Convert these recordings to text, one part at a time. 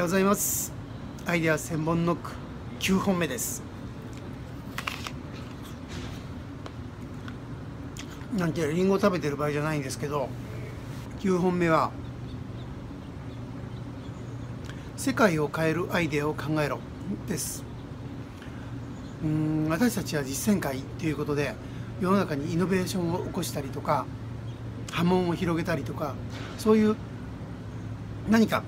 ようございます。アイデア千本ノック9本目です。なんてリンゴ食べてる場合じゃないんですけど9本目は世界を変えるアイデアを考えろです。うん私たちは実践会ということで世の中にイノベーションを起こしたりとか波紋を広げたりとかそういう何か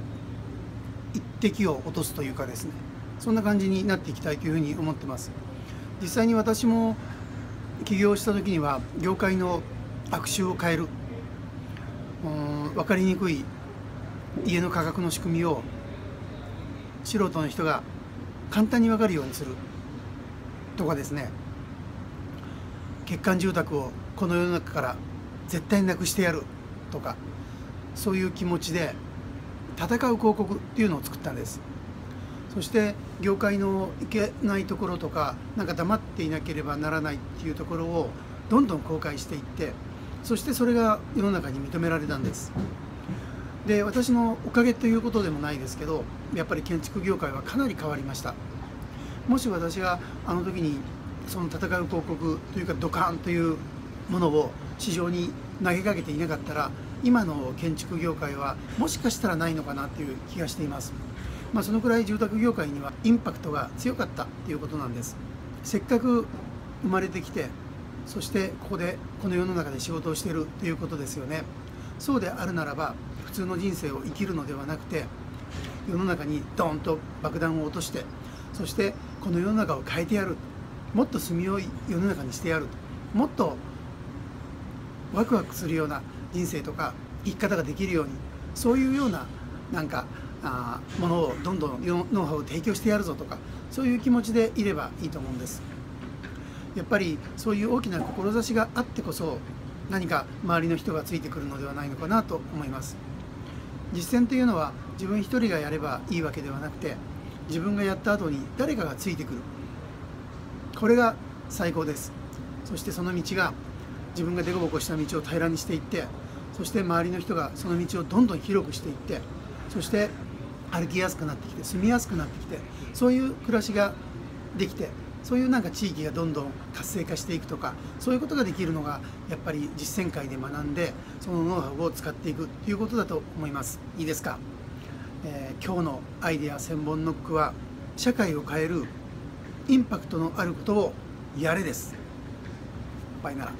一滴を落とすというかですねそんな感じになっていきたいというふうに思ってます。実際に私も起業した時には業界の悪臭を変えるうん分かりにくい家の価格の仕組みを素人の人が簡単に分かるようにするとかですね。欠陥住宅をこの世の中から絶対なくしてやるとかそういう気持ちで戦う広告っていうのを作ったんです。そして業界のいけないところとかなんか黙っていなければならないっていうところをどんどん公開していってそしてそれが世の中に認められたんです。で私のおかげということでもないですけどやっぱり建築業界はかなり変わりました。もし私があの時にその戦う広告というかドカンというものを市場に投げかけていなかったら今の建築業界はもしかしたらないのかなという気がしています、まあ、そのくらい住宅業界にはインパクトが強かったということなんです。せっかく生まれてきてそしてここでこの世の中で仕事をしているということですよね。そうであるならば普通の人生を生きるのではなくて世の中にドーンと爆弾を落としてそしてこの世の中を変えてやる。もっと住みよい世の中にしてやる。もっとワクワクするような人生とか生き方ができるようにそういうようななんかあものをどんどんノウハウを提供してやるぞとかそういう気持ちでいればいいと思うんです。やっぱりそういう大きな志があってこそ何か周りの人がついてくるのではないのかなと思います。実践というのは自分一人がやればいいわけではなくて自分がやった後に誰かがついてくる。これが最高です。そしてその道が自分が凸凹した道を平らにしていってそして周りの人がその道をどんどん広くしていってそして歩きやすくなってきて住みやすくなってきてそういう暮らしができてそういうなんか地域がどんどん活性化していくとかそういうことができるのがやっぱり実践会で学んでそのノウハウを使っていくということだと思います。いいですか、えー、今日のアイデア1000本ノックは社会を変えるインパクトのあることをやれです。バイなら